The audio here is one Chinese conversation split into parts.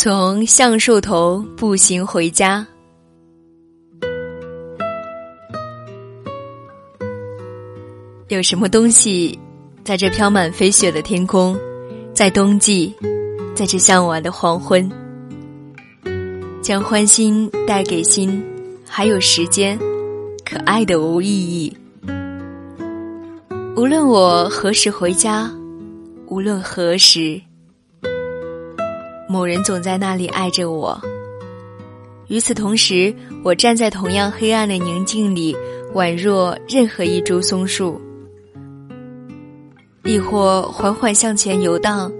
从橡树头步行回家，有什么东西在这飘满飞雪的天空，在冬季，在这向晚的黄昏，将欢欣带给心，还有时间，可爱的无意义。无论我何时回家，无论何时，某人总在那里爱着我。与此同时，我站在同样黑暗的宁静里，宛若任何一株松树，亦或缓缓向前游荡，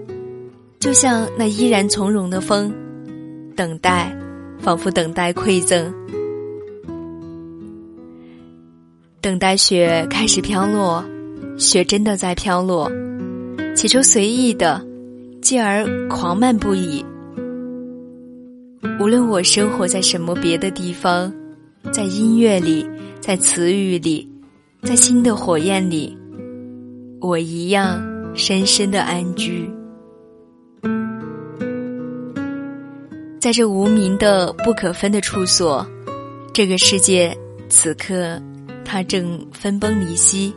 就像那依然从容的风，等待，仿佛等待馈赠，等待雪开始飘落。雪真的在飘落，起初随意的，继而狂漫不已。无论我生活在什么别的地方，在音乐里，在词语里，在新的火焰里，我一样深深的安居。在这无名的不可分的处所，这个世界此刻，它正分崩离析。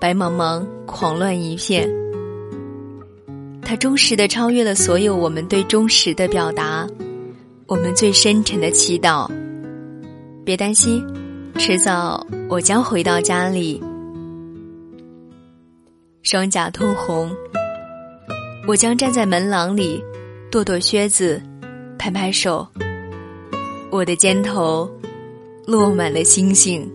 白茫茫，狂乱一片。它忠实的超越了所有我们对忠实的表达，我们最深沉的祈祷。别担心，迟早我将回到家里。双颊通红，我将站在门廊里，跺跺靴子，拍拍手。我的肩头落满了星星。